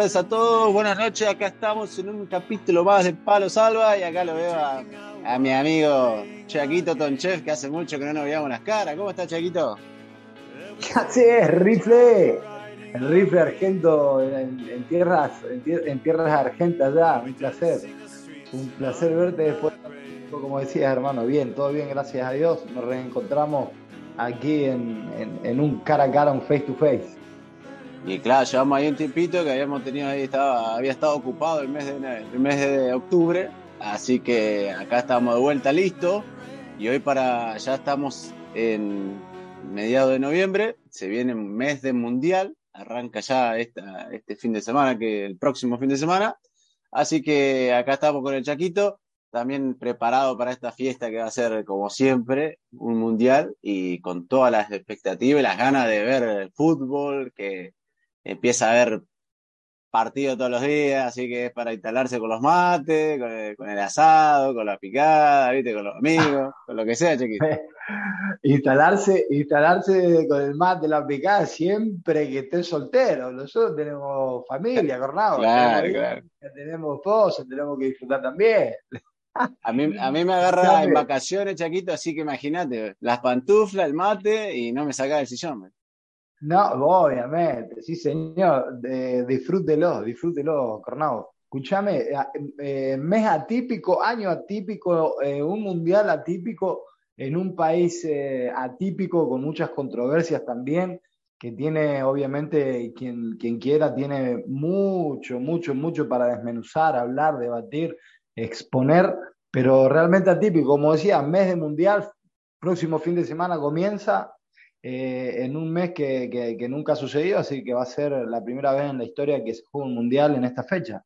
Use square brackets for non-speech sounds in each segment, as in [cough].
Tardes a todos, buenas noches. Acá estamos en un capítulo más de Palo Salva y acá lo veo a, mi amigo Chaquito Tonchef, que hace mucho que no nos veíamos las caras. ¿Cómo está Chaquito? ¿Qué haces, rifle? El rifle argento en, tierras, en, tierras argentas ya, un placer. Un placer verte después, como decías hermano, bien, todo bien, gracias a Dios. Nos reencontramos aquí en un cara a cara, un face to face. Y claro, llevamos ahí un tiempito que habíamos tenido ahí, estaba, había estado ocupado el mes de, el mes de octubre, así que acá estamos de vuelta listos y hoy para, ya estamos en mediados de noviembre, se viene un mes de mundial, arranca ya esta, este fin de semana, que el próximo fin de semana, así que acá estamos con el Chaquito, también preparado para esta fiesta que va a ser como siempre un mundial y con todas las expectativas y las ganas de ver el fútbol que empieza a haber partido todos los días, así que es para instalarse con los mates, con el, asado, con la picada, ¿viste? con los amigos, [laughs] con lo que sea, chiquito. [laughs] instalarse, instalarse con el mate, la picada, siempre que estés soltero. Nosotros tenemos familia, [laughs] Cornado. Claro, tenemos, claro. Tenemos esposa, tenemos que disfrutar también. A mí, a mí me agarra en vacaciones, Chaquito, así que imagínate, las pantuflas, el mate y no me saca del sillón. No, obviamente, sí, señor. disfrútelo, disfrútelo, Cornado. Escúchame, eh, eh, mes atípico, año atípico, eh, un mundial atípico en un país atípico con muchas controversias también, que tiene, obviamente, quien, quien quiera, tiene mucho, mucho, mucho para desmenuzar, hablar, debatir, exponer, pero realmente atípico. Como decía, mes de mundial, próximo fin de semana comienza, eh, en un mes que, nunca ha sucedido, así que va a ser la primera vez en la historia que se juega un mundial en esta fecha.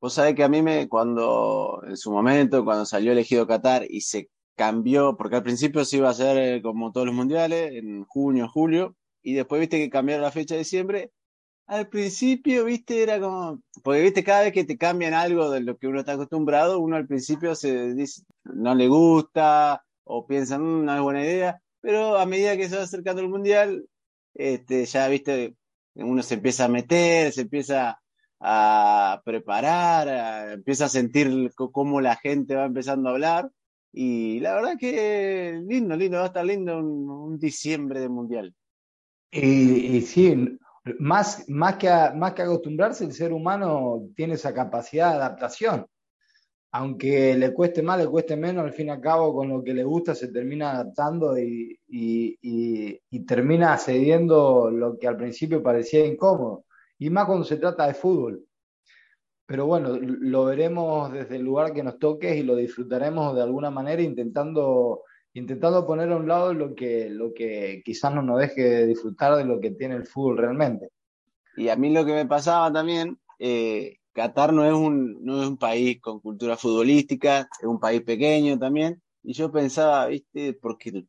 Vos sabés que a mí me, cuando, en su momento, cuando salió elegido Qatar y se cambió, porque al principio se iba a hacer eh, como todos los mundiales, en junio, julio, y después viste que cambiaron la fecha de diciembre. Al principio, viste, era como, porque viste, cada vez que te cambian algo de lo que uno está acostumbrado, uno al principio se dice, no le gusta, o piensa, mm, no es buena idea, pero a medida que se va acercando el mundial, este, ya viste, uno se empieza a meter, se empieza a preparar, empieza a sentir cómo la gente va empezando a hablar. Y la verdad que lindo, lindo, va a estar lindo un, diciembre de mundial. Y, sí, más, más, que más que acostumbrarse, el ser humano tiene esa capacidad de adaptación aunque le cueste más, le cueste menos, al fin y al cabo con lo que le gusta se termina adaptando y, termina cediendo lo que al principio parecía incómodo, y más cuando se trata de fútbol. Pero bueno, lo veremos desde el lugar que nos toque y lo disfrutaremos de alguna manera intentando, intentando poner a un lado lo que, lo que quizás no nos deje disfrutar de lo que tiene el fútbol realmente. Y a mí lo que me pasaba también, eh, Qatar no es, un, no es un país con cultura futbolística, es un país pequeño también. Y yo pensaba, viste, porque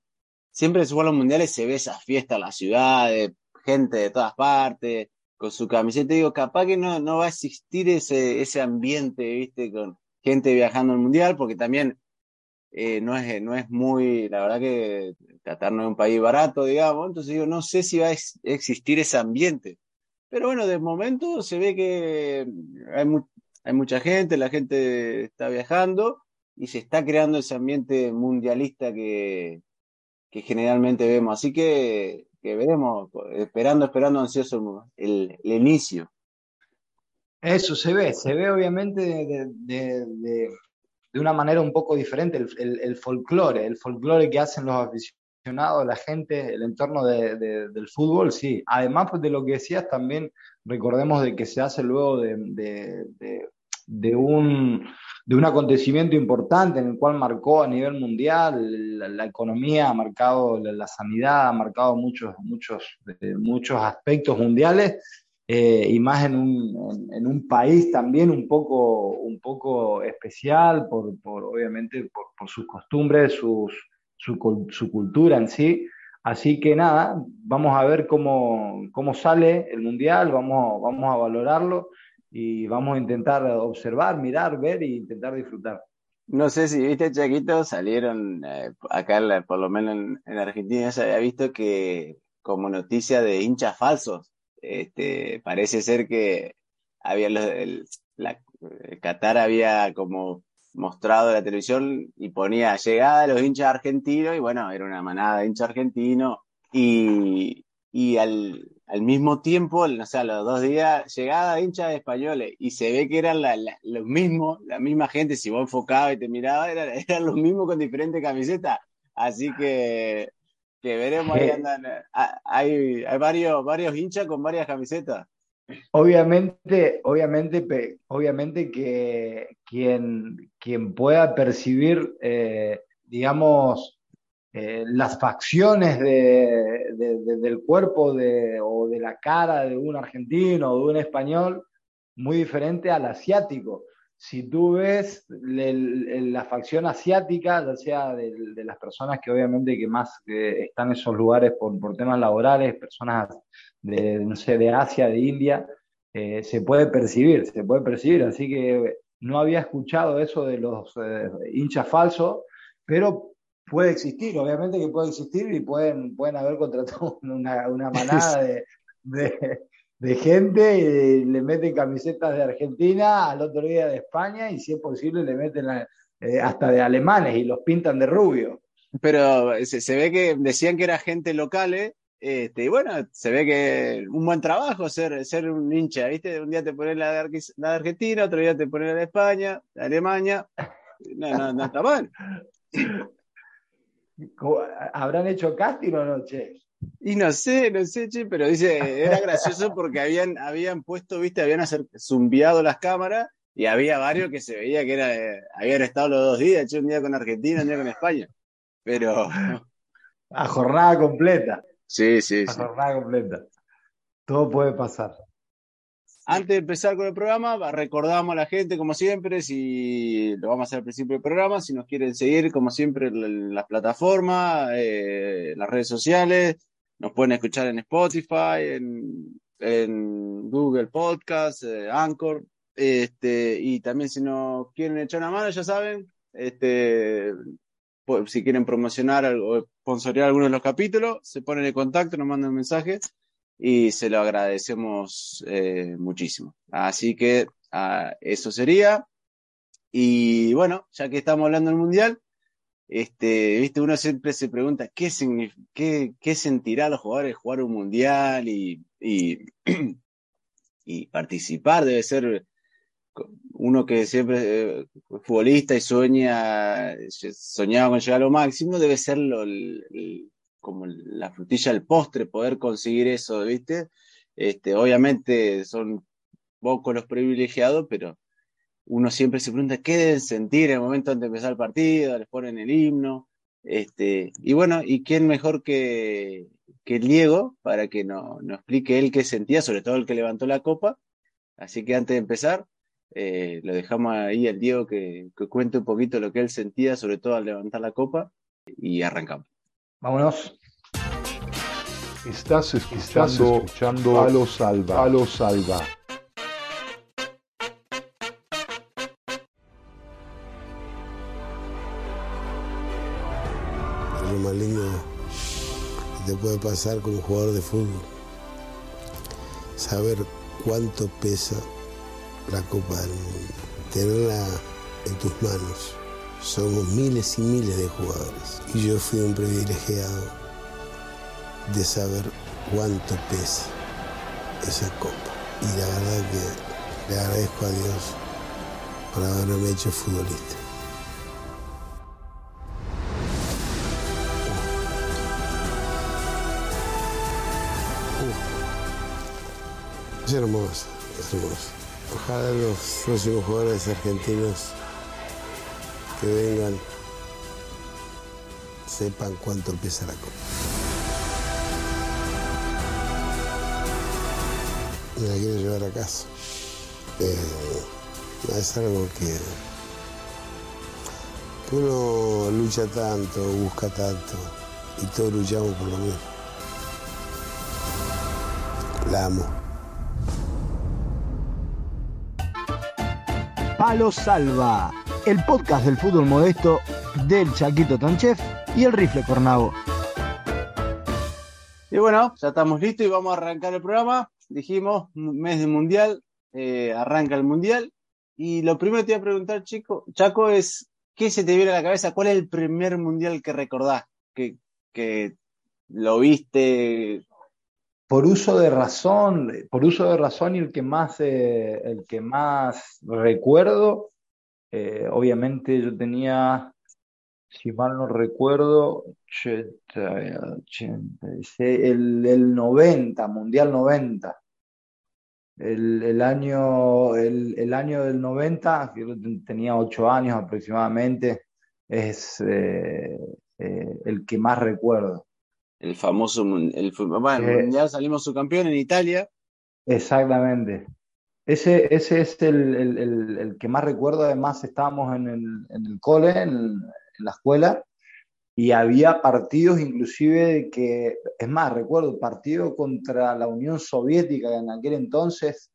siempre en los mundiales se ve esa fiesta la ciudad, gente de todas partes, con su camiseta. Digo, capaz que no, no va a existir ese, ese ambiente, viste, con gente viajando al mundial, porque también eh, no, es, no es muy, la verdad que Qatar no es un país barato, digamos. Entonces digo, no sé si va a existir ese ambiente. Pero bueno, de momento se ve que hay, hay mucha gente, la gente está viajando y se está creando ese ambiente mundialista que, que generalmente vemos. Así que, que veremos, esperando, esperando ansioso el, el, inicio. Eso se ve, se ve obviamente de, de, de, una manera un poco diferente el, el, el folclore, el folclore que hacen los aficionados apasionado la gente, el entorno del fútbol, sí. Además pues, de lo que decías, también recordemos de que se hace luego de, un, de un acontecimiento importante en el cual marcó a nivel mundial la, economía, ha marcado la, sanidad, ha marcado muchos, muchos, muchos aspectos mundiales eh, y más en un, en, un, país también un poco, un poco especial, por, por obviamente por, por, sus costumbres, sus, su, su, cultura en sí. Así que nada, vamos a ver cómo, cómo sale el Mundial, vamos, vamos a valorarlo y vamos a intentar observar, mirar, ver e intentar disfrutar. No sé si viste, Chaquito, salieron eh, acá, por lo menos en, en Argentina, se había visto que como noticia de hinchas falsos, este, parece ser que había el, la, Qatar había como mostrado la televisión y ponía llegada de los hinchas argentinos y bueno, era una manada de hinchas argentinos y, y al, al, mismo tiempo, o sea, los dos días, llegada de hinchas españoles y se ve que eran la, los mismos, la misma gente, si vos enfocabas y te mirabas, eran, [laughs] eran los mismos con diferentes camisetas. Así que que veremos ahí andan. Ah, hay, hay varios, varios hinchas con varias camisetas. Obviamente, obviamente, obviamente que quien, quien pueda percibir, eh, digamos, eh, las facciones de, del cuerpo o de la cara de un argentino o de un español, muy diferente al asiático si tú ves la facción asiática, ya sea de, las personas que obviamente que más están en esos lugares por, temas laborales, personas de, no sé, de Asia, de India, eh, se puede percibir, se puede percibir. Así que no había escuchado eso de los eh, hinchas falsos, pero puede existir, obviamente que puede existir y pueden, pueden haber contratado [laughs] una, una manada de, de gente, y le meten camisetas de Argentina, al otro día de España y si es posible le meten eh, hasta de alemanes y los pintan de rubio. Pero se, ve que decían que era gente local, ¿eh? Este, y bueno, se ve que un buen trabajo ser, ser un hincha, ¿viste? Un día te pones la de, la de Argentina, otro día te pones la de España, de Alemania. No, no, no está mal. [laughs] ¿Habrán hecho casting o no, che? Y no sé, no sé, che, pero dice, era gracioso porque habían, habían puesto, viste, habían hacer, zumbiado las cámaras y había varios que se veía que era, eh, habían estado los dos días, che, un día con Argentina, un día con España. Pero. A jornada completa. Sí, sí, A jornada completa. Todo puede pasar. Antes de empezar con el programa, recordamos a la gente, como siempre, si lo vamos a hacer al principio del programa, si nos quieren seguir, como siempre, en las plataformas, eh, las redes sociales, nos pueden escuchar en Spotify, en, en Google Podcast, eh, Anchor, este, y también si nos quieren echar una mano, ya saben, este, pues, si quieren promocionar o sponsorear alguno de los capítulos, se ponen en contacto, nos mandan un mensaje y se lo agradecemos eh, muchísimo. Así que ah, eso sería. Y bueno, ya que estamos hablando del Mundial, este, viste, uno siempre se pregunta qué, sentirá los jugadores jugar un Mundial y, y, [clears throat] participar. Debe ser uno que siempre eh, futbolista y sueña, soñaba con llegar a lo máximo, debe ser lo, como la frutilla del postre poder conseguir eso, ¿viste? Este, obviamente son pocos los privilegiados, pero uno siempre se pregunta qué deben sentir en el momento de empezar el partido, les ponen el himno, este, y bueno, ¿y quién mejor que, que Diego para que nos no explique él qué sentía, sobre todo el que levantó la copa? Así que antes de empezar, eh, lo dejamos ahí al Diego que, que cuente un poquito lo que él sentía, sobre todo al levantar la copa, y arrancamos. Vámonos. Estás escuchando, escuchando a los salva. A salva. Lo más lindo que te puede pasar como jugador de fútbol. Saber cuánto pesa la Copa del Mundo. Tenerla en tus manos somos miles y miles de jugadores. Y yo fui un privilegiado de saber cuánto pesa esa copa. Y la verdad que le agradezco a Dios por haberme hecho futbolista. Es hermoso, es hermoso. Ojalá los próximos jugadores argentinos que vengan sepan cuánto pesa la copa. Me la quiero llevar a casa. Eh, es algo que, que uno lucha tanto, busca tanto, y todos luchamos por lo mismo. La amo. Palo Salva, el podcast del fútbol modesto del Chaquito Tanchef y el Rifle Cornavo. Y bueno, ya estamos listos y vamos a arrancar el programa. Dijimos, mes de mundial, eh, arranca el mundial. Y lo primero que te voy a preguntar, chico, Chaco, es ¿qué se te viene a la cabeza? ¿Cuál es el primer mundial que recordás? Que, que lo viste. Por uso de razón, por uso de razón y el que más, eh, el que más recuerdo, eh, obviamente yo tenía, si mal no recuerdo, 86, el, el 90, Mundial 90. El, el año, el, el año del 90, yo tenía 8 años aproximadamente, es eh, eh, el que más recuerdo. El famoso el, bueno, Eh, mundial salimos subcampeón en Italia. Exactamente. Ese, ese es el, el- el- el que más recuerdo. Además, estábamos en el, en cole, en, en la escuela, y había partidos inclusive que, es más, recuerdo, partido contra la Unión Soviética, que en aquel entonces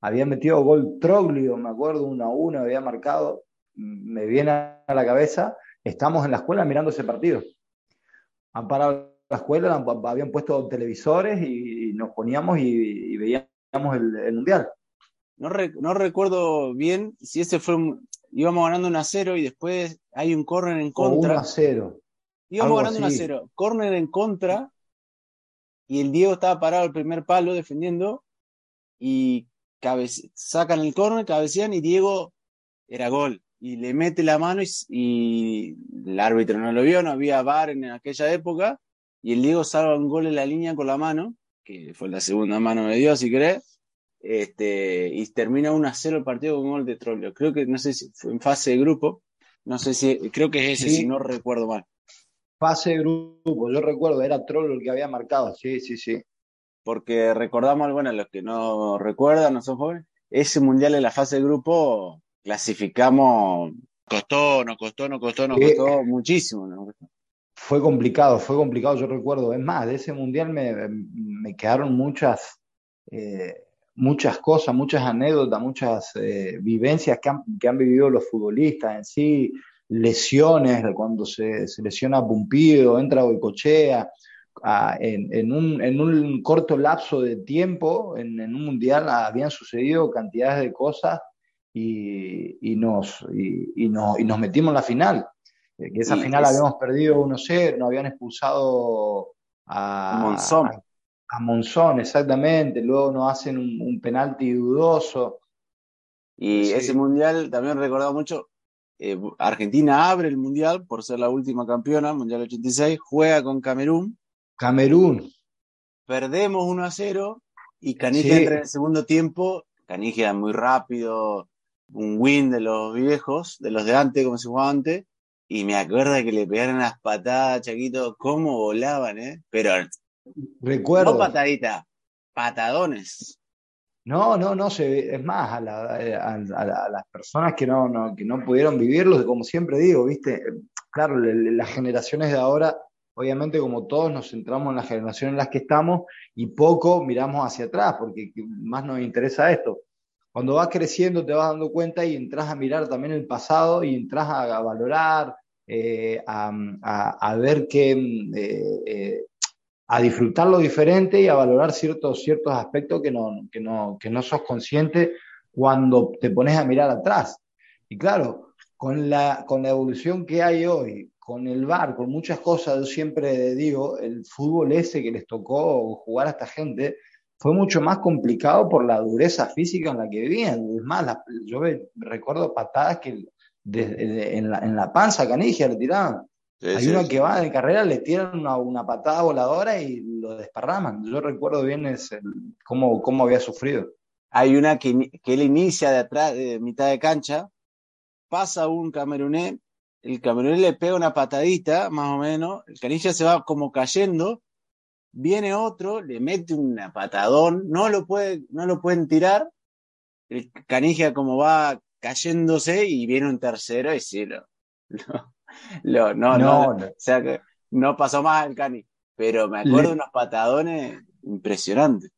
había metido gol Troglio, me acuerdo, uno a uno, había marcado, me viene a la cabeza, estamos en la escuela mirando ese partido. Han parado la escuela, habían puesto televisores y, y nos poníamos y, y veíamos el mundial. No, re- no recuerdo bien si ese fue un, íbamos ganando 1 a 0 y después hay un córner en O 1 contra. a 0. Íbamos ganando 1 a así. 0, córner en contra y el Diego estaba parado al primer palo defendiendo y cabece- sacan el córner, cabecean y Diego era gol y le mete la mano y, y el árbitro no lo vio, no había VAR en aquella época y el Diego salva un gol en la línea con la mano, que fue la segunda mano de Dios si querés, este, y termina 1 a 0 el partido con gol de Trollio. Creo que, no sé si fue en fase de grupo, no sé si, creo que es ese, Sí. si no recuerdo mal. Fase de grupo, yo recuerdo, era Troll el que había marcado. Sí, sí, sí. porque recordamos, bueno, los que no recuerdan, no son jóvenes, ese mundial en la fase de grupo clasificamos, costó, nos costó, nos costó, Sí. costó muchísimo. costó. Fue complicado, fue complicado, yo recuerdo. Es más, de ese mundial me, me quedaron muchas, eh, muchas cosas, muchas anécdotas, muchas eh, vivencias que han, que han vivido los futbolistas en sí, lesiones, cuando se, se lesiona Pumpido, entra Boicochea, en, en un, en un corto lapso de tiempo, en, en un mundial habían sucedido cantidades de cosas y, y nos, y, y nos, y nos metimos en la final. Eh, que esa final es- habíamos perdido 1-0, nos habían expulsado a, Monzón. a, a Monzón, exactamente, luego nos hacen un, un penalti dudoso. Y Sí. ese mundial también recordado mucho. eh, Argentina abre el mundial por ser la última campeona, mundial 86, juega con Camerún, Camerún, perdemos 1 a 0 y Canigia Sí. entra en el segundo tiempo. Canigia muy rápido, un win de los viejos, de los de antes, como se jugaba antes. Y me acuerdo que le pegaron las patadas, Chaquito, cómo volaban, ¿eh? Pero recuerdo. no pataditas, patadones. No, no, no se. Es más, a, la- a- a- a las personas que no, no- que no pudieron vivirlo, como siempre digo, ¿viste? Claro, le- las generaciones de ahora, obviamente, como todos, nos centramos en las generaciones en las que estamos y poco miramos hacia atrás, porque más nos interesa esto. Cuando vas creciendo, te vas dando cuenta y entras a mirar también el pasado y entras a, valorar, eh, a, ver qué. eh, eh, a disfrutar lo diferente y a valorar ciertos, ciertos aspectos que no, que, no, que no sos consciente cuando te pones a mirar atrás. Y claro, con la, con la evolución que hay hoy, con el VAR, con muchas cosas, yo siempre digo, el fútbol ese que les tocó jugar a esta gente fue mucho más complicado por la dureza física en la que vivían. Es más, yo recuerdo patadas que en, la, en la panza a Canigia le tiraban. Sí, Hay sí, uno sí. que va de carrera, le tiran una, una patada voladora y lo desparraman. Yo recuerdo bien ese, cómo, cómo había sufrido. hay una que, que él inicia de atrás, de mitad de cancha, pasa un camerunés, el camerunés le pega una patadita, más o menos, el canilla se va como cayendo, viene otro, le mete un patadón, no lo, puede, no lo pueden tirar, el canilla como va cayéndose y viene un tercero y sí, lo, [laughs] lo, no, no, no, o sea que no pasó más el cani, pero me acuerdo de unos patadones impresionantes.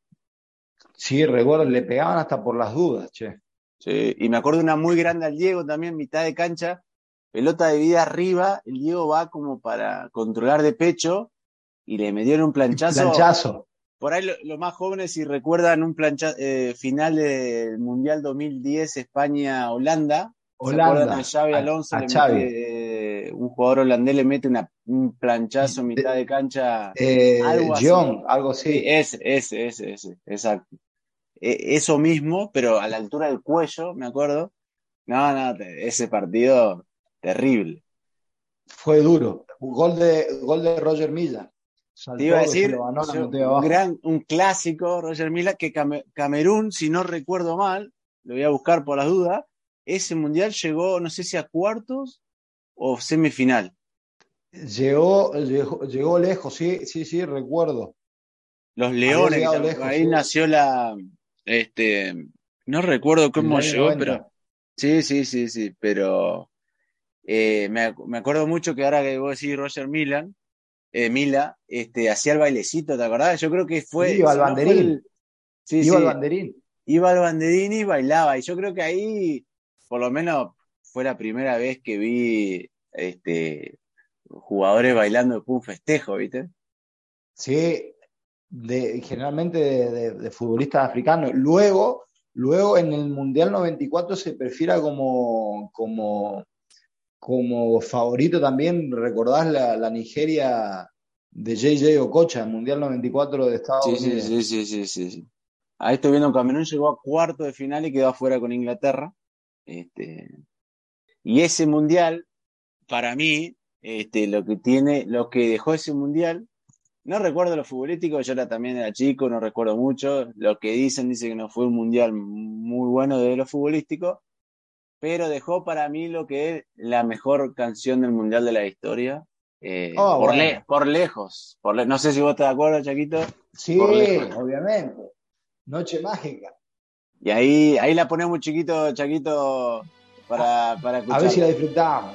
Sí, recuerdo, le pegaban hasta por las dudas, che. Sí, y me acuerdo una muy grande al Diego también, mitad de cancha, pelota de vida arriba, el Diego va como para controlar de pecho y le metieron un planchazo. Planchazo. Por ahí los más jóvenes, si recuerdan un planchazo eh, final del Mundial 2010 España-Holanda, Holanda. A Xavi Alonso, a, le Mete, eh, un jugador holandés le mete una, un planchazo en mitad de cancha. Eh, algo así. John, algo así. Sí, ese, ese, ese, ese, exacto. E, eso mismo, pero a la altura del cuello, me acuerdo. No, no, ese partido terrible. Fue duro. Un gol de, gol de Roger Milla. Te iba a decir, un, gran, un clásico, Roger Milla, que Camerún, si no recuerdo mal, lo voy a buscar por las dudas, ese mundial llegó, no sé si a cuartos o semifinal. Llegó, llegó, llegó lejos, sí, sí, sí, recuerdo. Los Leones, ahí nació la, este, no recuerdo cómo llegó, pero sí, sí, sí, sí, pero eh, me, me, acuerdo mucho que ahora que a decir Roger Milan, eh, Mila, este, hacía el bailecito, ¿te acordás? Yo creo que fue. iba al banderín. sí, iba al banderín. Iba al banderín y bailaba. Y yo creo que ahí, por lo menos, fue la primera vez que vi este, jugadores bailando un festejo, ¿viste? Sí, de, generalmente de, de, futbolistas africanos. Luego, luego en el Mundial 94 se prefiera como, como, como favorito también, recordás la, la Nigeria de JJ Okocha, el Mundial 94 de Estados sí, Unidos. Sí, sí, sí, sí, sí. Ahí estoy viendo Camerún llegó a cuarto de final y quedó afuera con Inglaterra. Este, y ese mundial, para mí, este, lo que tiene, lo que dejó ese mundial no recuerdo lo futbolístico, yo era, también era chico, no recuerdo mucho. Lo que dicen, dice que no fue un mundial muy bueno de lo futbolístico, pero dejó para mí lo que es la mejor canción del mundial de la historia. Eh, oh, por, bueno. le por, lejos. Por le no sé si vos estás de acuerdo, Chaquito. Sí, obviamente. Noche mágica. Y ahí, ahí la ponemos chiquito, Chaquito, para, para escuchar. A ver si la disfrutamos.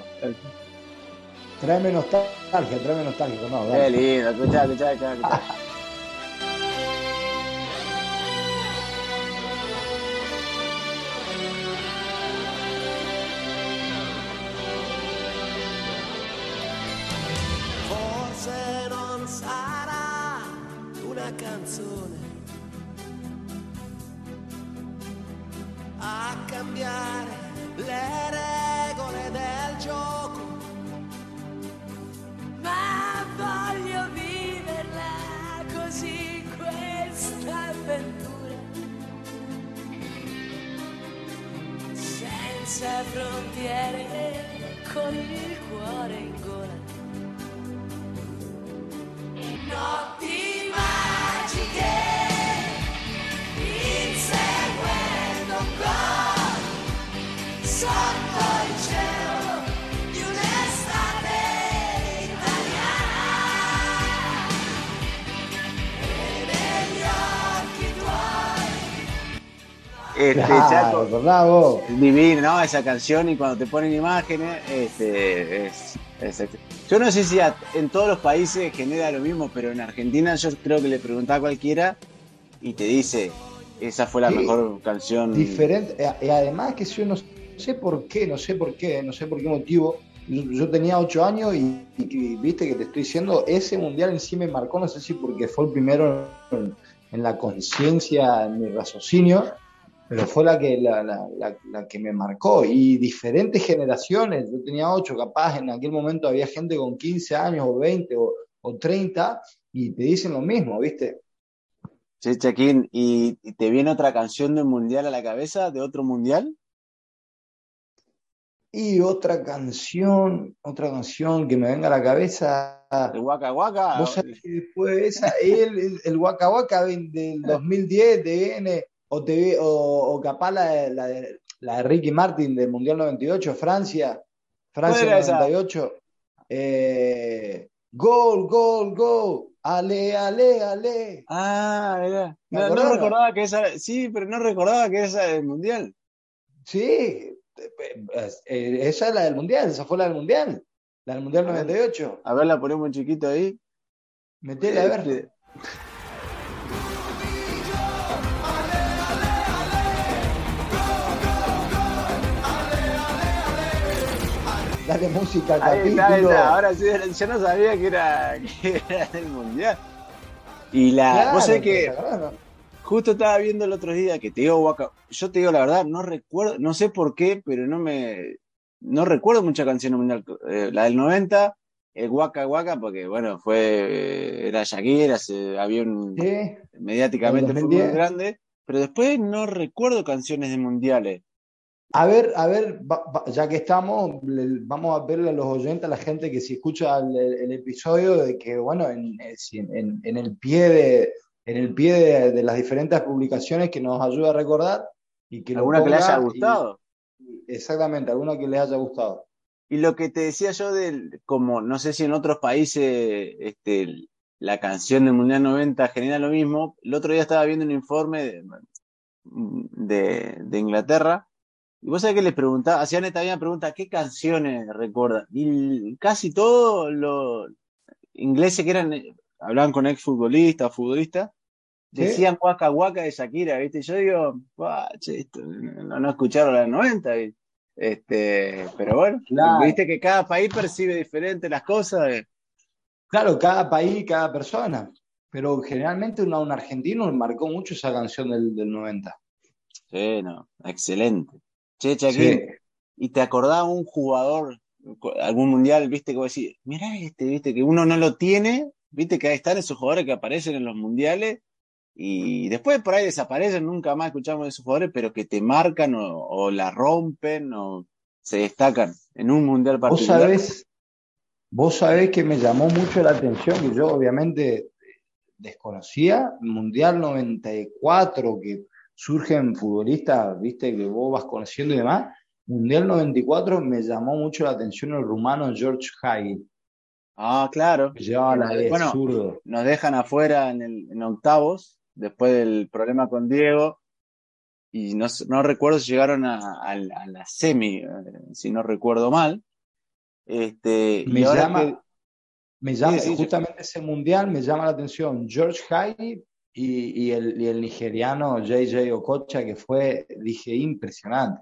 Tráeme nostalgia, tráeme nostalgia. No, Qué lindo, escuchá, escuchá, escuchá. escuchá. Forse non sarà una canzone frontiere con il cuore in Este. Esa canción y cuando te ponen imágenes, este, es, es- yo no sé si a- en todos los países genera lo mismo, pero en Argentina yo creo que le preguntaba a cualquiera y te dice, esa fue la Sí. mejor canción. Diferente. eh, Y además que yo no sé por qué, no sé por qué, no sé por qué motivo. Yo, yo tenía ocho años y, y- y viste que te estoy diciendo, ese mundial en sí me marcó, no sé si porque fue el primero en, en la conciencia, en mi raciocinio, pero fue la que, la, la- la- la que me marcó. Y diferentes generaciones, yo tenía ocho, capaz en aquel momento había gente con 15 años o 20 o, o 30 y te dicen lo mismo, ¿viste? Sí, Chaquín, ¿y, y te viene otra canción de un mundial a la cabeza, de otro mundial? Y otra canción, otra canción que me venga a la cabeza. ¿El Waka Waka? Vos sabés que después de esa, el, el, el Waka Waka del del 2010 de N, o, te vi- o, o capaz la, de- la, de, la de Ricky Martin del Mundial 98, Francia, Francia era esa? 98. Eh, gol, gol, gol. Ale, ale, ale. Ah. ¿Te No, no recordaba que esa sí, pero no recordaba que esa era del mundial. Sí, eh, eh, esa es la del Mundial, esa fue la del Mundial. La del Mundial 98. A ver, la ponemos chiquito ahí. Metele a ver. Dale música al Ahí está, capítulo. está. Ahora sí, [laughs] yo no sabía que era, que era del mundial. Y la, Claro, vos sabés justo estaba viendo el otro día que te digo Waka, yo te digo la verdad, no recuerdo, no sé por qué, pero no me, no recuerdo mucha canción mundial. Eh, la del 90, el Waka Waka, porque bueno, fue, era Shakira, se, había un, Sí. mediáticamente El fue muy 2010. grande, pero después no recuerdo canciones de mundiales. A ver, a ver, ya que estamos, le- vamos a verle a los oyentes, a la gente que si escucha el, el episodio, de que, bueno, en, eh, en- el pie de, en el pie de, de las diferentes publicaciones que nos ayuda a recordar y que Alguna que le haya y- gustado. exactamente, alguna que les haya gustado. Y lo que te decía yo del, como no sé si en otros países este, la canción del Mundial 90 genera lo mismo, el otro día estaba viendo un informe de, de, de Inglaterra, y vos sabés que les preguntaba, hacían esta misma pregunta, ¿qué canciones recuerdan? Y casi todos los ingleses que eran, hablaban con exfutbolistas futbolistas, decían Waka Waka de Shakira, ¿viste? Yo digo, "Buah, che, esto, no, no escucharon la del 90, ¿viste? Este, pero bueno, Claro. viste que cada país percibe diferente las cosas. eh. Claro, cada país, cada persona, pero generalmente un, un argentino marcó mucho esa canción del, del 90. Sí, no, excelente. Che, Chaquín, Sí. ¿y te acordás un jugador, algún mundial, viste, que vos decís, mirá este, viste, que uno no lo tiene, viste que ahí están esos jugadores que aparecen en los mundiales y después por ahí desaparecen, nunca más escuchamos de esos jugadores, pero que te marcan o, o la rompen o se destacan en un mundial Vos particular? sabés, vos sabés que me llamó mucho la atención, que yo obviamente desconocía, Mundial 94, que surgen futbolistas, viste, que vos vas conociendo y demás. Mundial 94 me llamó mucho la atención el rumano George Hagi, Ah, claro. que llevaba la de Bueno, zurdo. nos dejan afuera en, el, en octavos, después del problema con Diego, y no, no recuerdo si llegaron a, a la a la semi, eh, si no recuerdo mal. Este, Me y ahora llama, que- me llama, sí, sí, justamente ese mundial me llama la atención George Hagi y, y el, y el nigeriano JJ Okocha, que fue, dije, impresionante,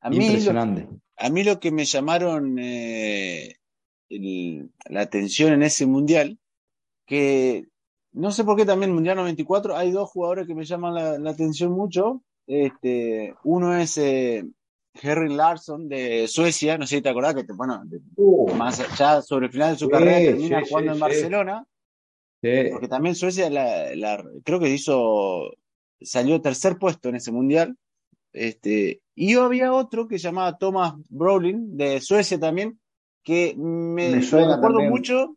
a mí, lo, impresionante. a mí lo que me llamaron eh, el- la atención en ese mundial, que no sé por qué también Mundial 94, hay dos jugadores que me llaman la, la atención mucho. Este, uno es eh, Henry Larsson de Suecia, no sé si te acordás que, te- bueno, de- más allá sobre el final de su Sí, carrera termina sí, jugando sí, en. Barcelona, Sí. porque también Suecia la, la- creo que hizo, salió tercer puesto en ese mundial. Este, y había otro que se llamaba Thomas Brolin de Suecia también, que me, Me lo recuerdo también. mucho,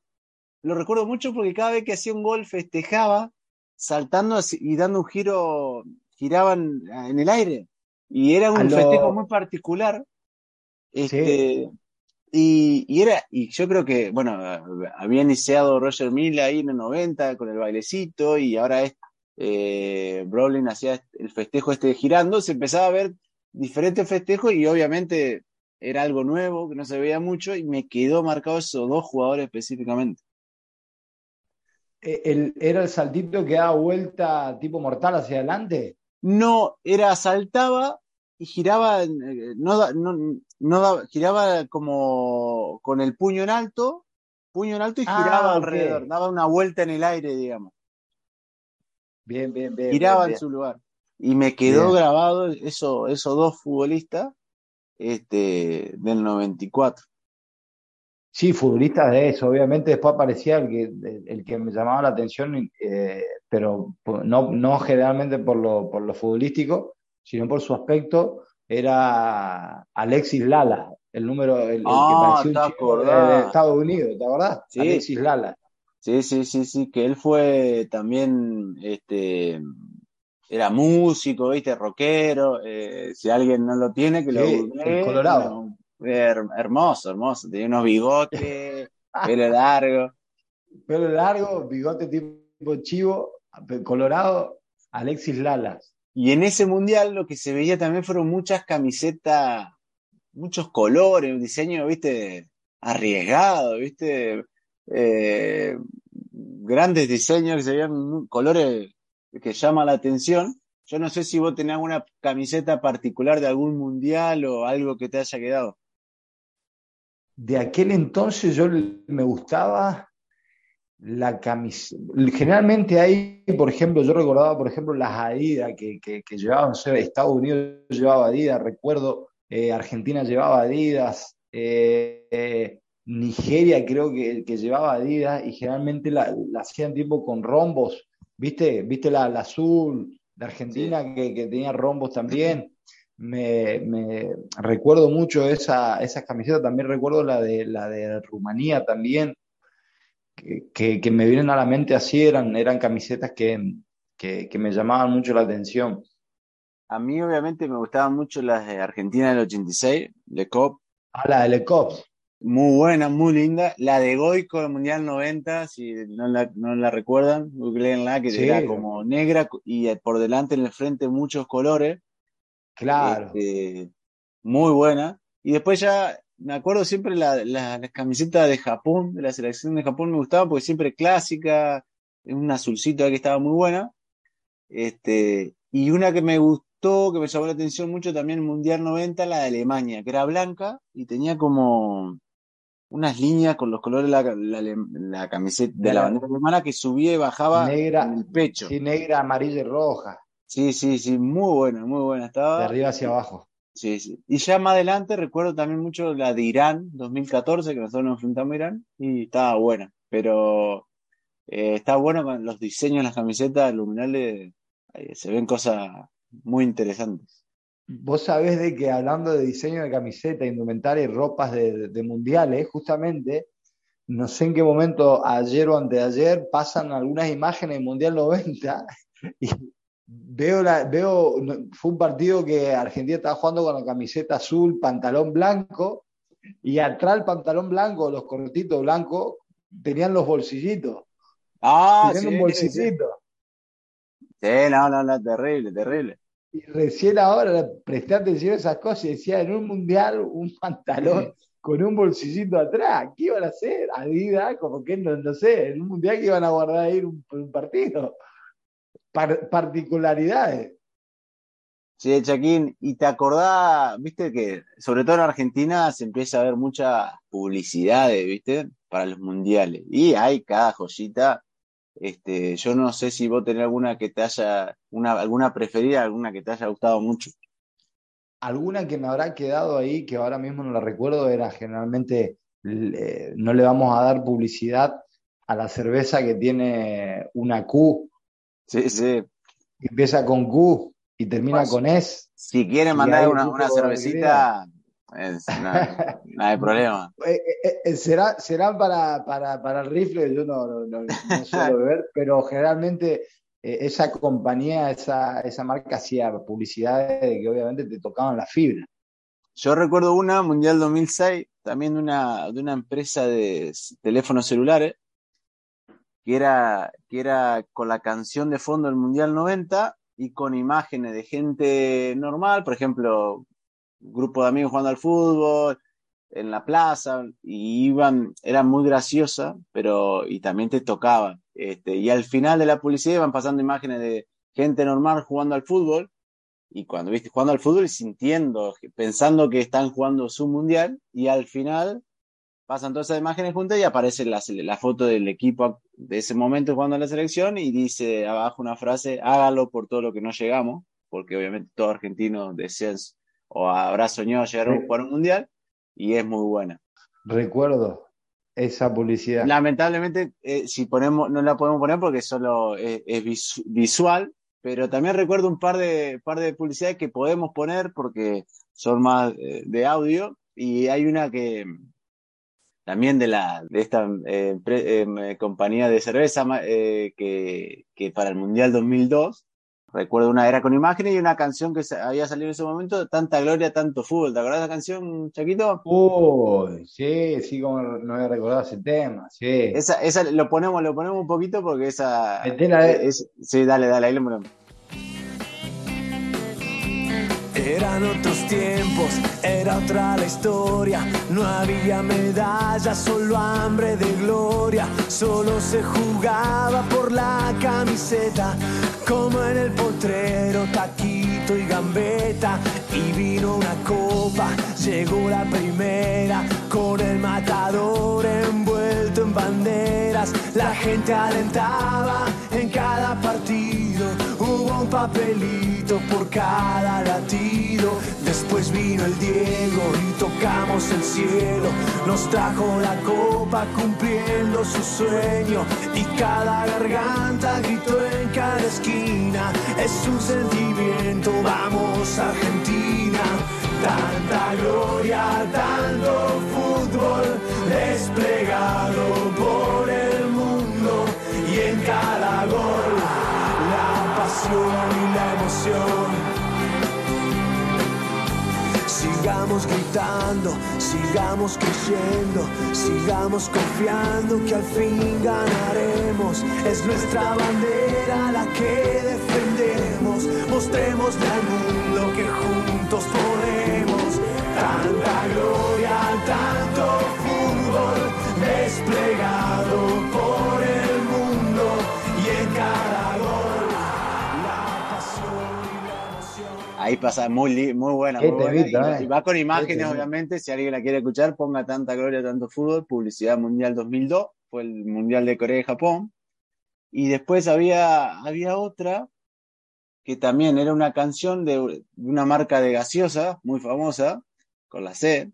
lo recuerdo mucho porque cada vez que hacía un gol festejaba saltando y dando un giro, giraban en el aire. Y era un lo- festejo muy particular. Este, y, y era, y yo creo que, bueno, había iniciado Roger Milla ahí en el 90 con el bailecito y ahora es, eh, Brolin hacía el festejo este girando, se empezaba a ver diferentes festejos y obviamente era algo nuevo que no se veía mucho y me quedó marcado esos dos jugadores específicamente. Eh, el- ¿Era el saltito que daba vuelta tipo mortal hacia adelante? No, era saltaba y giraba, eh, no, no, no giraba como con el puño en alto, puño en alto y Ah, giraba alrededor, daba una vuelta en el aire, digamos. Bien, bien, bien. giraba bien, en su lugar. Y me quedó Bien. grabado eso, esos dos futbolistas este, del 94. Sí, futbolistas de eso. Obviamente después aparecía el que, el, que me llamaba la atención, eh, pero no, no generalmente por lo, por lo futbolístico, sino por su aspecto, era Alexis Lala, el número, el, el Ah, que te parecía un chico de, Estados Unidos, ¿te acordás? Sí. Alexis Lala. Sí, sí, sí, sí, que él fue también, este, era músico, viste, rockero. eh, si alguien no lo tiene, que lo Sí, el Colorado. Her- hermoso, hermoso. Tenía unos bigotes, [laughs] pelo largo. Pelo largo, bigote tipo chivo, colorado, Alexis Lalas. Y en ese mundial lo que se veía también fueron muchas camisetas, muchos colores, un diseño, viste, arriesgado, viste, Eh, grandes diseños que se veían colores que llaman la atención. Yo no sé si vos tenés alguna camiseta particular de algún mundial o algo que te haya quedado. De aquel entonces yo me gustaba la camiseta. Generalmente ahí, por ejemplo, yo recordaba, por ejemplo, las Adidas que, que, que llevaban, Estados Unidos llevaba Adidas, recuerdo, eh, Argentina llevaba Adidas, eh, eh, Nigeria creo que, que llevaba Adidas y generalmente la, la hacían tipo con rombos, ¿viste? ¿Viste la, la azul de Argentina que, que tenía rombos también? Me, me recuerdo mucho esa, esa camiseta, también recuerdo la de, la de Rumanía también, que, que, me vienen a la mente así, eran, eran camisetas que, que, que me llamaban mucho la atención. A mí obviamente me gustaban mucho las de Argentina del 86, de COP, Ah, la de Le Cops. muy buena, muy linda. La de Goico del Mundial 90, si no la, no la recuerdan, googleenla, que Sí. era como negra y por delante en el frente muchos colores. Claro. Este, muy buena. Y después ya, me acuerdo siempre la, la, las camisetas de Japón, de la selección de Japón me gustaba porque siempre clásica, un azulcito ahí que estaba muy buena. Este, y una que me gustó, que me llamó la atención mucho también Mundial 90, la de Alemania, que era blanca y tenía como unas líneas con los colores de la, la, la camiseta de la bandera alemana que subía y bajaba Negra, en el pecho. sí, negra, amarilla y roja, Sí, sí, sí, muy buena, muy buena estaba. de arriba hacia abajo. Y ya más adelante recuerdo también mucho la de Irán 2014, que nosotros nos enfrentamos a Irán, y estaba buena. Pero eh, está bueno con los diseños, las camisetas luminales, eh, se ven cosas muy interesantes. Vos sabés de que hablando de diseño de camiseta, indumentaria y ropas de, de mundiales, justamente, no sé en qué momento, ayer o anteayer, pasan algunas imágenes del Mundial 90 [laughs] y veo, la, veo, fue un partido que Argentina estaba jugando con la camiseta azul, pantalón blanco, y atrás el pantalón blanco, los cortitos blancos, tenían los bolsillitos. Ah, tenían sí, un bolsillito. Sí, no, no, no, terrible, terrible. Y recién ahora presté atención a esas cosas y decía, en un mundial, un pantalón con un bolsillito atrás. ¿Qué iban a hacer? Adidas, como que no, no sé, en un mundial que iban a guardar ahí un, un partido. Par particularidades. Sí, Chaquín, y te acordás, viste que sobre todo en Argentina se empieza a ver muchas publicidades, viste, para los mundiales. Y hay cada joyita. Este, yo no sé si vos tenés alguna que te haya, una, alguna preferida, alguna que te haya gustado mucho. Alguna que me habrá quedado ahí, que ahora mismo no la recuerdo, era generalmente eh, no le vamos a dar publicidad a la cerveza que tiene una Q. Sí, sí. Empieza con Q y termina Pues, con S. Si quieren mandar una, una cervecita, es- no, no hay problema. [laughs] Eh, eh, eh, será, serán para, para, para el rifle, yo no, no, suelo [laughs] beber, pero generalmente eh, esa compañía, esa, esa marca hacía publicidades de que obviamente te tocaban la fibra. Yo recuerdo una, Mundial 2006, también de una, de una empresa de teléfonos celulares, que era, que era con la canción de fondo del Mundial 90 y con imágenes de gente normal, por ejemplo, grupo de amigos jugando al fútbol, en la plaza, y iban, era muy graciosa, pero, y también te tocaban. Este, y al final de la publicidad iban pasando imágenes de gente normal jugando al fútbol, y cuando viste jugando al fútbol sintiendo, pensando que están jugando su mundial, y al final pasan todas esas imágenes juntas y aparece la, la foto del equipo de ese momento jugando a la selección y dice abajo una frase, hágalo por todo lo que no llegamos, porque obviamente todo argentino desea o habrá soñado llegar a un, por un mundial, y es muy buena. Recuerdo esa publicidad. Lamentablemente, eh, si ponemos, no la podemos poner porque solo es, es visu visual, pero también recuerdo un par de, par de publicidades que podemos poner porque son más eh, de audio, y hay una que también de la de esta eh, pre, eh, compañía de cerveza eh, que, que, para el Mundial 2002 Recuerdo una era con imágenes y una canción que había salido en ese momento, Tanta Gloria, Tanto Fútbol. ¿Te acordás de la canción, Chaquito? Uy, sí, sí, como no había recordado ese tema, sí. Esa, esa lo ponemos, lo ponemos un poquito porque esa. Eh. es- sí, dale, dale, ahí lo ponemos. Eran otros tiempos, era otra la historia. No había medallas, solo hambre de gloria. Solo se jugaba por la camiseta, como en el potrero, taquito y gambeta. Y vino una copa, llegó la primera, con el matador envuelto en banderas. La gente alentaba en cada partido, un papelito por cada latido. Después vino el Diego y tocamos el cielo. Nos trajo la copa cumpliendo su sueño. Y cada garganta gritó en cada esquina. Es un sentimiento, vamos Argentina. Tanta gloria, tanto fútbol desplegado por el mundo. Y en cada pasión y la emoción. Sigamos gritando, sigamos creyendo, sigamos confiando que al fin ganaremos. Es nuestra bandera la que defendemos. Mostrémosle al mundo que juntos podemos. Tanta gloria, tanto fútbol desplegado Ahí pasa, muy, muy buena. Muy buena. temita, Y va- eh. y va con imágenes, obviamente. Si alguien la quiere escuchar, ponga tanta gloria, tanto fútbol. Publicidad Mundial 2002. Fue el Mundial de Corea y Japón. Y después había, había otra que también era una canción de, de una marca de gaseosa muy famosa, con la C.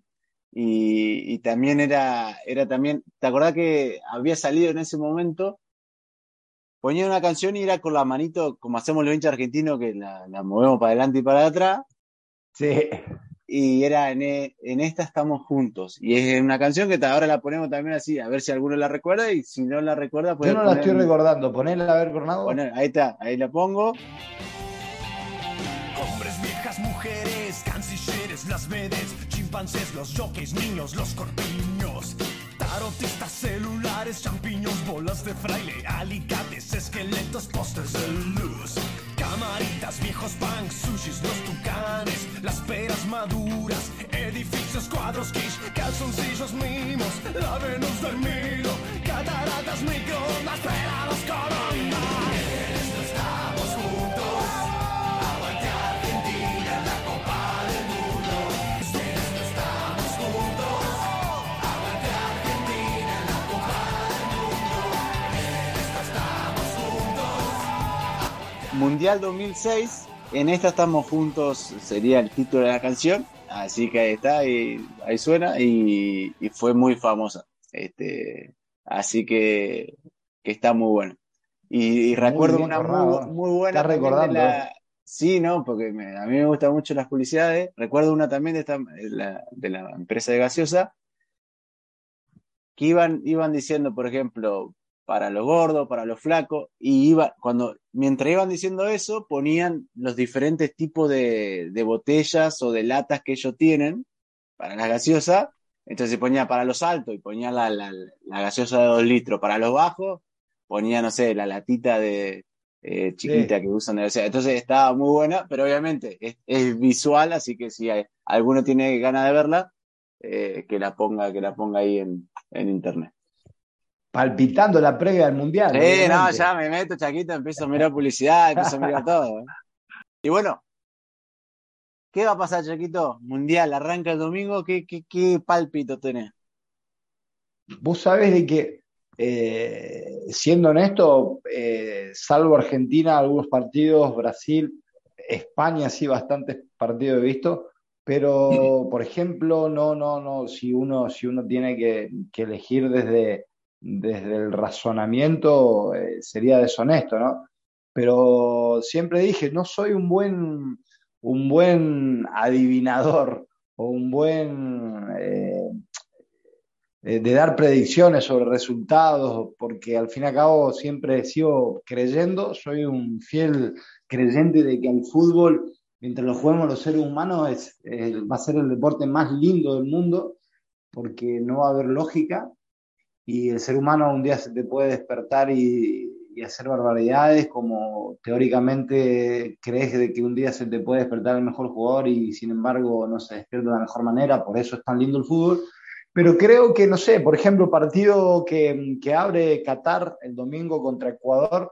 Y, y también era, era también, ¿te acordás que había salido en ese momento? Ponía una canción y era con la manito, como hacemos los hinchas argentinos, que la, la movemos para adelante y para atrás Sí. y era en, e- en esta estamos juntos. Y es una canción que ahora la ponemos también así, a ver si alguno la recuerda y si no la recuerda, puede Yo no la estoy recordando. Ponela a ver, Cornado. poner- ahí está, ahí la pongo. Hombres, viejas, mujeres, cancilleres, las vedes, chimpancés, los jockeys, niños, los corpiños. Tarotistas, celulares, champiños, bolas de fraile, alicates, esqueletos, pósters de luz. Camaritas, viejos punks, sushis, los tucanes, las peras maduras, edificios, cuadros, quiche, calzoncillos, mimos, la Venus del Milo, cataratas, microondas, pelados, corona. Mundial 2006, en esta estamos juntos, sería el título de la canción. Así que ahí está, y ahí suena y, y fue muy famosa. Este, así que, que está muy bueno. Y, recuerdo bien, una muy, buena de recordando. la- Sí, no, porque me- a mí me gustan mucho las publicidades. Recuerdo una también de, esta, de la, de la empresa de gaseosa que iban, iban diciendo, por ejemplo, para los gordos, para los flacos, y iba, cuando, mientras iban diciendo eso, ponían los diferentes tipos de, de botellas o de latas que ellos tienen para la gaseosa. Entonces ponía para los altos y ponía la, la, la gaseosa de dos litros. Para los bajos ponía, no sé, la latita de eh, chiquita que usan de. Entonces estaba muy buena, pero obviamente es, es visual, así que si hay- alguno tiene ganas de verla, eh, que la ponga, que la ponga ahí en, en internet. Palpitando la previa del Mundial. Sí, no, ya me meto, Chaquito, empiezo a mirar publicidad, empiezo a mirar todo. ¿eh? Y bueno, ¿qué va a pasar, Chaquito? Mundial, arranca el domingo, ¿qué, qué, qué pálpito tenés? Vos sabés de que, eh, siendo honesto, eh, salvo Argentina, algunos partidos, Brasil, España, sí, bastantes partidos he visto, pero, por ejemplo, no, no, no, si uno, si uno tiene que, que elegir desde, desde el razonamiento, eh, sería deshonesto, ¿no? Pero siempre dije, no soy un buen, un buen adivinador o un buen... eh, eh, de dar predicciones sobre resultados, porque al fin y al cabo siempre sigo creyendo, soy un fiel creyente de que el fútbol, mientras lo juguemos los seres humanos, es, va a ser el deporte más lindo del mundo, porque no va a haber lógica y el ser humano un día se te puede despertar y, hacer barbaridades, como teóricamente crees de que un día se te puede despertar el mejor jugador y sin embargo no se despierta de la mejor manera, por eso es tan lindo el fútbol. Pero creo que, no sé, por ejemplo, partido que, que abre Qatar el domingo contra Ecuador,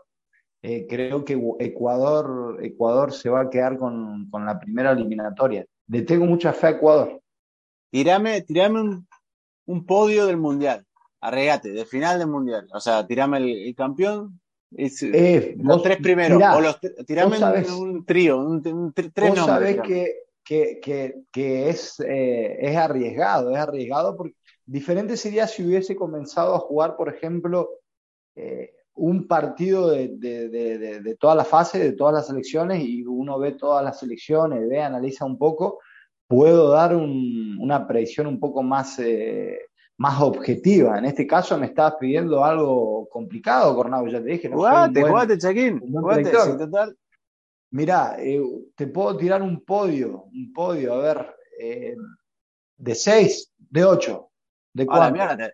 eh, creo que Ecuador, Ecuador se va a quedar con, con la primera eliminatoria. Le tengo mucha fe a Ecuador. Tirame, tirame un, un podio del mundial. Arregate, de final del mundial. O sea, tirame el, el campeón. es- Eh, los vos- tres primeros. mirá, o los, tirame sabés- un, un trío, un, un tre- tres Vos nombres. sabés que, que, que, que es, eh, es arriesgado, es arriesgado porque diferente sería si hubiese comenzado a jugar, por ejemplo, eh, un partido de, de, de, de, de toda la fase, de todas las selecciones, y uno ve todas las selecciones, ve, analiza un poco, puedo dar un- una predicción un poco más, eh, más objetiva. En este caso me estabas pidiendo algo complicado, Cornado, ya te dije. No Jugate, buen- jugate, Chaquín. Jugate, sí, total. Mirá, eh, te puedo tirar un podio, un podio, a ver, eh, de 6, de 8, de Ahora, 4. mira, te-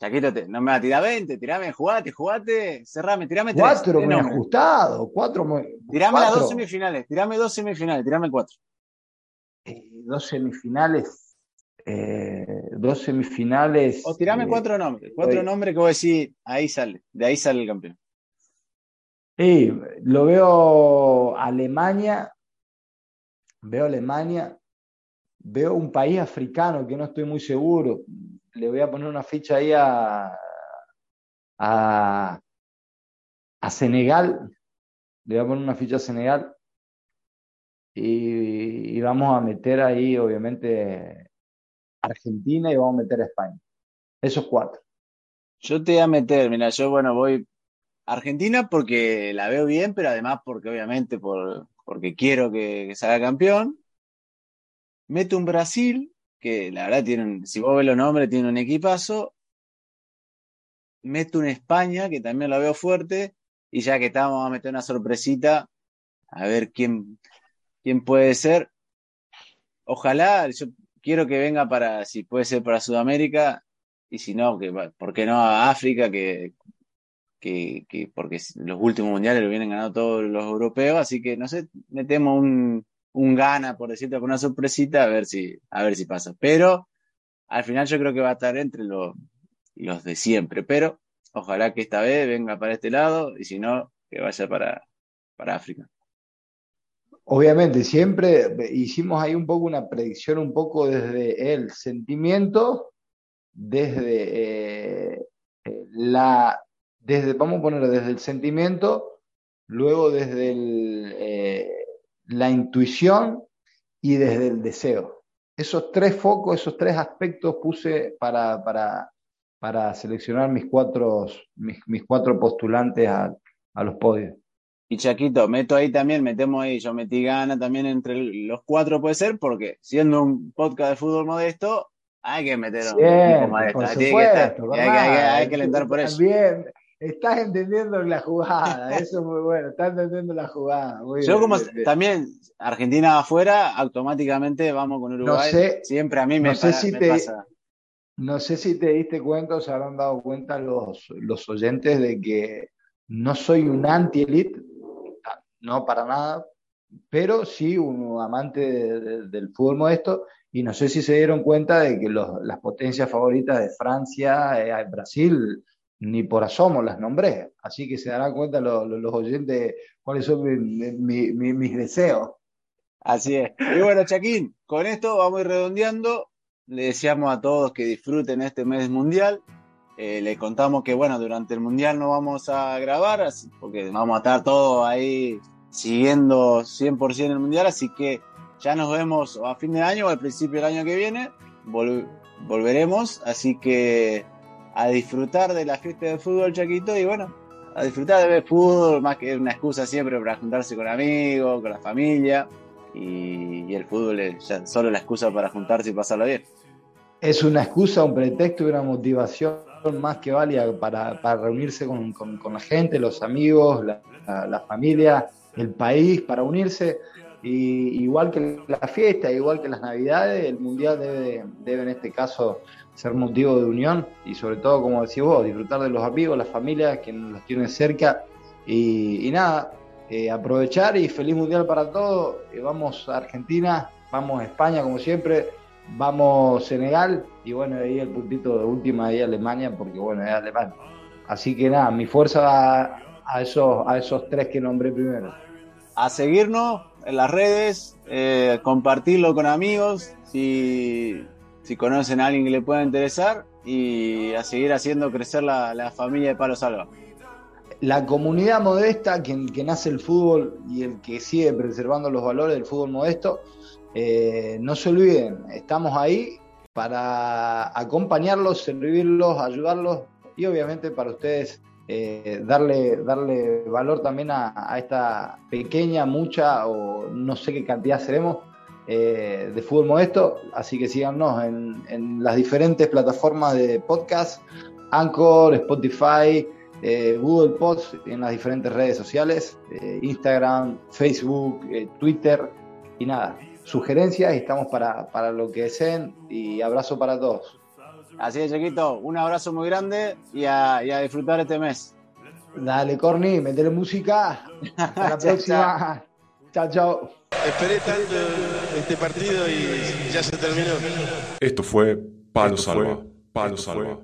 Chaquito, te- no me va a tirar 20, tirame, jugate, jugate, cerrame, tirame 3. 4 muy ajustado, 4 muy. Tirame las dos semifinales, tirame dos semifinales, tirame cuatro. Eh, dos semifinales, eh, dos semifinales. O tirame eh, cuatro nombres, cuatro nombres que vos decís, ahí sale, de ahí sale el campeón. Sí, lo veo Alemania, veo Alemania, veo un país africano que no estoy muy seguro. Le voy a poner una ficha ahí a, a, a Senegal. Le voy a poner una ficha a Senegal. Y, y vamos a meter ahí, obviamente, Argentina y vamos a meter a España. Esos cuatro. Yo te voy a meter, mira, yo bueno, voy Argentina porque la veo bien, pero además porque obviamente por, porque quiero que, que salga campeón. Meto un Brasil, que la verdad tiene un, si vos ves los nombres, tiene un equipazo. Meto un España, que también la veo fuerte. Y ya que estamos, vamos a meter una sorpresita, a ver quién, quién puede ser. Ojalá, yo quiero que venga para, si puede ser para Sudamérica, y si no, que, ¿por qué no a África? Que, que, que porque los últimos mundiales lo vienen ganando todos los europeos, así que no sé, metemos un, un gana, por decirte, con una sorpresita, a ver si, a ver si pasa. Pero al final yo creo que va a estar entre los, los de siempre, pero ojalá que esta vez venga para este lado, y si no, que vaya para, para África. Obviamente, siempre hicimos ahí un poco una predicción, un poco desde el sentimiento, desde eh, la, desde, vamos a poner desde el sentimiento, luego desde eh, la intuición y desde el deseo. Esos tres focos, esos tres aspectos puse para, para, para seleccionar mis cuatro, mis, mis cuatro postulantes a, a los podios. Y Chaquito, meto ahí también, metemos ahí, yo metí gana también entre los cuatro, puede ser, porque siendo un podcast de fútbol modesto, hay que meter un equipo modesto. que estar- supuesto, hay que- hay que- hay que Bernardo. alentar por eso. Bien, estás entendiendo la jugada, [laughs] eso es muy bueno, estás entendiendo la jugada. Muy Yo bien, como bien, también Argentina afuera, automáticamente vamos con Uruguay. sé- Siempre a mí me, no sé para- si me te- pasa. No sé si te diste cuenta o se habrán dado cuenta los, los oyentes de que no soy un anti-elite, no para nada, pero sí un amante de- de- del fútbol modesto, y no sé si se dieron cuenta de que los- las potencias favoritas de Francia, eh, Brasil, ni por asomo las nombré, así que se darán cuenta lo- lo- los oyentes cuáles son mi- mi- mi- mis deseos. Así es. Y bueno, Chaquín, con esto vamos a ir redondeando. Le deseamos a todos que disfruten este mes mundial. Eh, le contamos que, bueno, durante el mundial no vamos a grabar, porque vamos a estar todos ahí siguiendo 100% el mundial, así que ya nos vemos a fin de año o al principio del año que viene. Vol- volveremos, así que a disfrutar de la fiesta de fútbol, Chaquito, y bueno, a disfrutar de ver fútbol, más que una excusa siempre para juntarse con amigos, con la familia y, el fútbol es solo la excusa para juntarse y pasarlo bien. es una excusa, un pretexto y una motivación más que válida para, para reunirse con, la gente, los amigos, la, familia, el país, para unirse. Y, igual que la fiesta, igual que las navidades, el mundial debe, debe en este caso ser motivo de unión y sobre todo, como decís vos, disfrutar de los amigos, las familias, que nos tienen cerca. Y, y nada, eh, aprovechar y feliz mundial para todos. Eh, vamos a Argentina, vamos a España como siempre, vamos Senegal y bueno, ahí el puntito de última ahí Alemania, porque bueno, es Alemania. Así que nada, mi fuerza va a esos, a esos tres que nombré primero. A seguirnos en las redes, eh, compartirlo con amigos, si, si conocen a alguien que le pueda interesar, y a seguir haciendo crecer la, la familia de Palo Salva. La comunidad modesta, que, que nace el fútbol y el que sigue preservando los valores del fútbol modesto, eh, no se olviden, estamos ahí para acompañarlos, servirlos, ayudarlos y obviamente para ustedes eh, darle, darle valor también a, esta pequeña, mucha o no sé qué cantidad seremos eh, de fútbol modesto. Así que síganos en, las diferentes plataformas de podcast, Anchor, Spotify, Google Pods, en las diferentes redes sociales, Instagram, Facebook, Twitter y nada sugerencias y estamos para, para lo que deseen y abrazo para todos. Así es, Chiquito, un abrazo muy grande y a, y a disfrutar este mes. Dale, Corny, metele música. Hasta la [laughs] próxima. Chao, chao. Esperé tanto este partido y ya se terminó. Esto fue Palo Salva. Palo Salva.